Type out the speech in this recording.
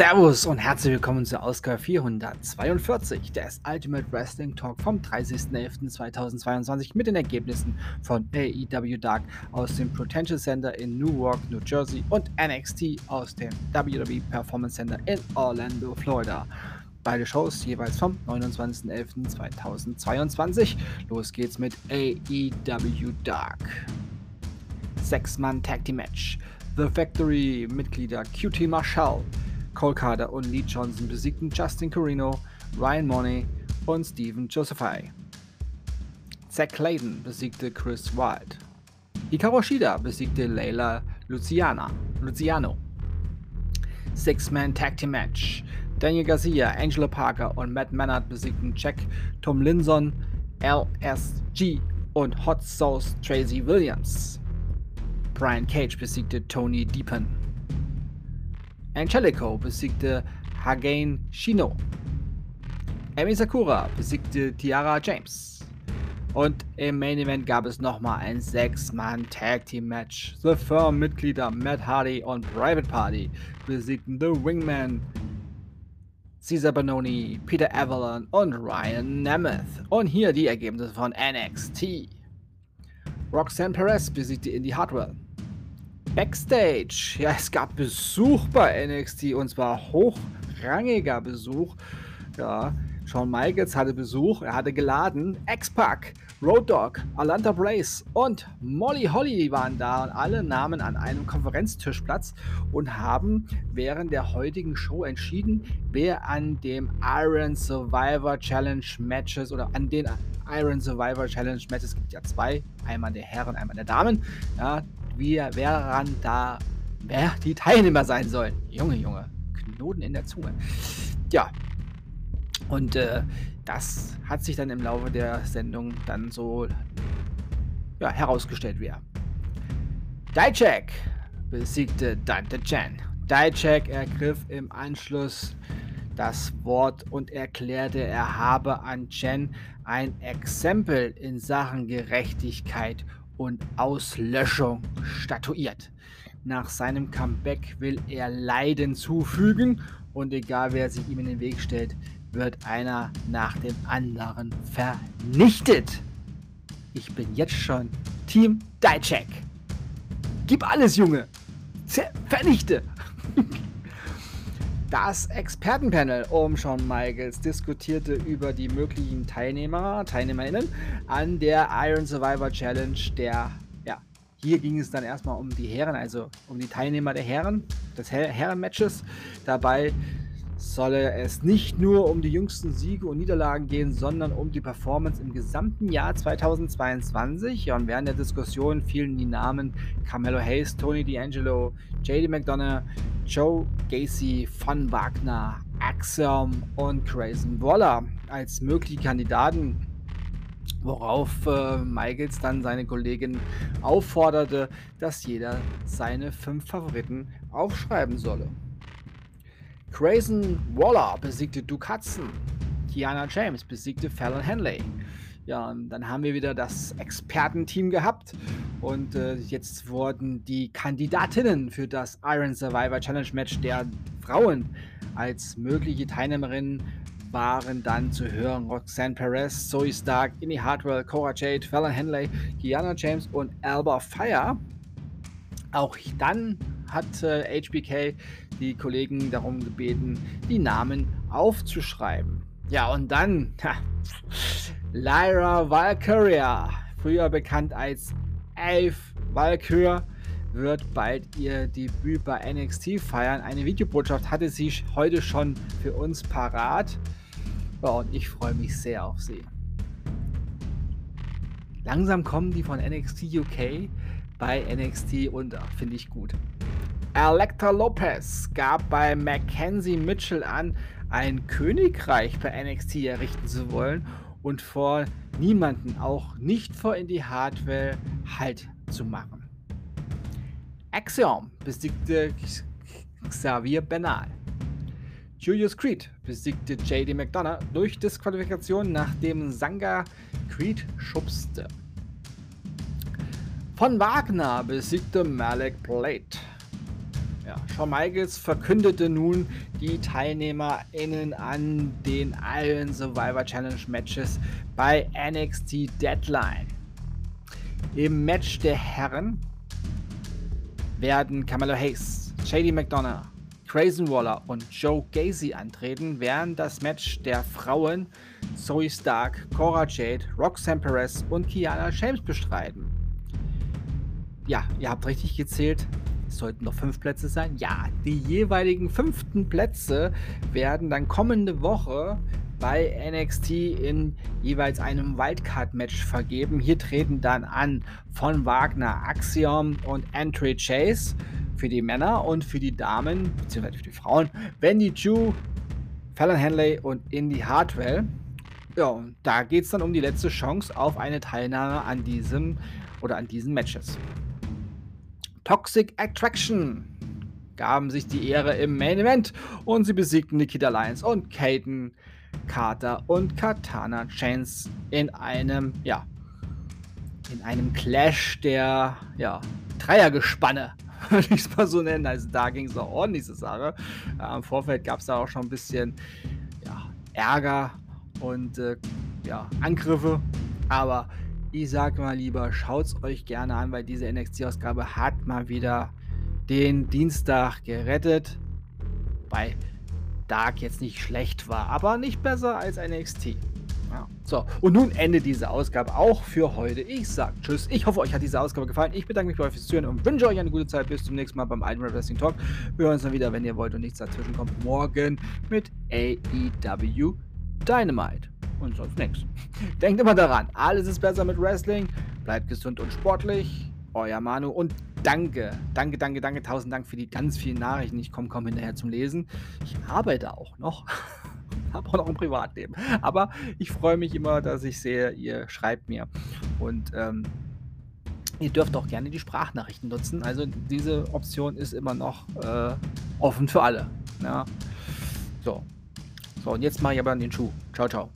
Servus und herzlich willkommen zur Ausgabe 442 des Ultimate Wrestling Talk vom 30.11.2022 mit den Ergebnissen von AEW Dark aus dem Potential Center in Newark, New Jersey und NXT aus dem WWE Performance Center in Orlando, Florida. Beide Shows jeweils vom 29.11.2022. Los geht's mit AEW Dark. Sechs-Mann Tag Team Match. The Factory Mitglieder QT Marshall, Cole Carter und Lee Johnson besiegten Justin Carino, Ryan Money und Steven Josephi. Zack Clayton besiegte Chris Wild. Hikaru Shida besiegte Layla Luciana, Luciano. Six-Man Tag Team Match. Daniel Garcia, Angela Parker und Matt Mannard besiegten Jack Tomlinson, LSG und Hot Sauce Tracy Williams. Brian Cage besiegte Tony Deepen. Angelico besiegte Hagane Shino. Emi Sakura besiegte Tiara James. Und im Main Event gab es nochmal ein 6-Mann Tag Team Match. The Firm-Mitglieder Matt Hardy und Private Party besiegten The Wingman, Caesar Bononi, Peter Avalon und Ryan Nemeth. Und hier die Ergebnisse von NXT. Roxanne Perez besiegte Indy Hartwell. Backstage. Ja, es gab Besuch bei NXT und zwar hochrangiger Besuch. Ja, Shawn Michaels hatte Besuch, er hatte geladen. X-Pac, Road Dogg, Alanta Brace und Molly Holly waren da und alle nahmen an einem Konferenztisch Platz und haben während der heutigen Show entschieden, wer an dem Iron Survivor Challenge Matches oder an den Iron Survivor Challenge Matches, es gibt ja zwei, einmal der Herren, einmal der Damen, ja, wer da, wer die Teilnehmer sein sollen. Junge, Junge, Knoten in der Zunge. Ja, und äh, das hat sich dann im Laufe der Sendung dann so ja, herausgestellt, wer. Dijak besiegte Dante Chan. Dijak ergriff im Anschluss das Wort und erklärte, er habe an Chen ein Exempel in Sachen Gerechtigkeit und Auslöschung statuiert. Nach seinem Comeback will er Leiden zufügen und egal wer sich ihm in den Weg stellt, wird einer nach dem anderen vernichtet. Ich bin jetzt schon Team Dijak. Gib alles, Junge. Vernichte. Das Expertenpanel um Shawn Michaels diskutierte über die möglichen Teilnehmer, Teilnehmerinnen an der Iron Survivor Challenge der, ja, hier ging es dann erstmal um die Herren, also um die Teilnehmer der Herren, des Her Herrenmatches. Dabei solle es nicht nur um die jüngsten Siege und Niederlagen gehen, sondern um die Performance im gesamten Jahr 2022. Ja, und während der Diskussion fielen die Namen Carmelo Hayes, Tony D'Angelo, JD McDonough, Joe Gacy, Von Wagner, Axiom und Grayson Waller als mögliche Kandidaten worauf äh, Michaels dann seine Kollegin aufforderte, dass jeder seine fünf Favoriten aufschreiben solle. Grayson Waller besiegte Hudson. Kiana James besiegte Fallon Henley. Ja, und dann haben wir wieder das Expertenteam gehabt und äh, jetzt wurden die Kandidatinnen für das Iron Survivor Challenge Match der Frauen als mögliche Teilnehmerinnen waren dann zu hören Roxanne Perez, Zoe Stark, Inny Hartwell, Cora Jade, Fallon Henley, Kiana James und Alba Fire. Auch dann hat äh, HBK die Kollegen darum gebeten, die Namen aufzuschreiben. Ja, und dann ha, Lyra Valkyria, früher bekannt als Ave Valkyrie, wird bald ihr Debüt bei NXT feiern. Eine Videobotschaft hatte sie heute schon für uns parat. Ja, und ich freue mich sehr auf sie. Langsam kommen die von NXT UK bei NXT unter, finde ich gut. Electra Lopez gab bei Mackenzie Mitchell an, ein Königreich bei NXT errichten zu wollen und vor niemanden, auch nicht vor Indie Hardware, Halt zu machen. Axiom besiegte Xavier Benal. Julius Creed besiegte JD McDonough durch Disqualifikation, nachdem Sanga Creed schubste. Von Wagner besiegte Malik Plate. Michaels verkündete nun die TeilnehmerInnen an den Iron Survivor Challenge Matches bei NXT Deadline. Im Match der Herren werden Camelo Hayes, Shady McDonough, Grayson Waller und Joe Gacy antreten, während das Match der Frauen Zoe Stark, Cora Jade, Roxanne Perez und Kiana James bestreiten. Ja, ihr habt richtig gezählt. Es sollten noch fünf Plätze sein. Ja, die jeweiligen fünften Plätze werden dann kommende Woche bei NXT in jeweils einem Wildcard-Match vergeben. Hier treten dann an von Wagner, Axiom und Entry Chase für die Männer und für die Damen, beziehungsweise für die Frauen, Wendy Ju, Fallon Henley und Indy Hartwell. Ja, und da geht es dann um die letzte Chance auf eine Teilnahme an diesem oder an diesen Matches. Toxic Attraction gaben sich die Ehre im Main Event und sie besiegten Nikita Lyons und Kaden Carter und Katana Chance in einem, ja, in einem Clash der, ja, Dreiergespanne würde ich es mal so nennen. Also da ging es auch ordentlich zur Sache. Äh, Im Vorfeld gab es da auch schon ein bisschen ja, Ärger und äh, ja, Angriffe. Aber ich sage mal lieber, schaut es euch gerne an, weil diese NXT-Ausgabe hat mal wieder den Dienstag gerettet. Bei Dark jetzt nicht schlecht war, aber nicht besser als NXT. Ja. So, und nun endet diese Ausgabe auch für heute. Ich sage Tschüss. Ich hoffe, euch hat diese Ausgabe gefallen. Ich bedanke mich bei euch fürs Zuhören und wünsche euch eine gute Zeit. Bis zum nächsten Mal beim Iron Wrestling Talk. Wir hören uns dann wieder, wenn ihr wollt und nichts dazwischen kommt. Morgen mit AEW Dynamite. Und sonst nichts. Denkt immer daran, alles ist besser mit Wrestling. Bleibt gesund und sportlich. Euer Manu und danke, danke, danke, danke, tausend Dank für die ganz vielen Nachrichten. Ich komme kaum hinterher zum Lesen. Ich arbeite auch noch. habe auch noch ein Privatleben. Aber ich freue mich immer, dass ich sehe, ihr schreibt mir. Und ähm, ihr dürft auch gerne die Sprachnachrichten nutzen. Also diese Option ist immer noch äh, offen für alle. Ja. So. So, und jetzt mache ich aber den Schuh. Ciao, ciao.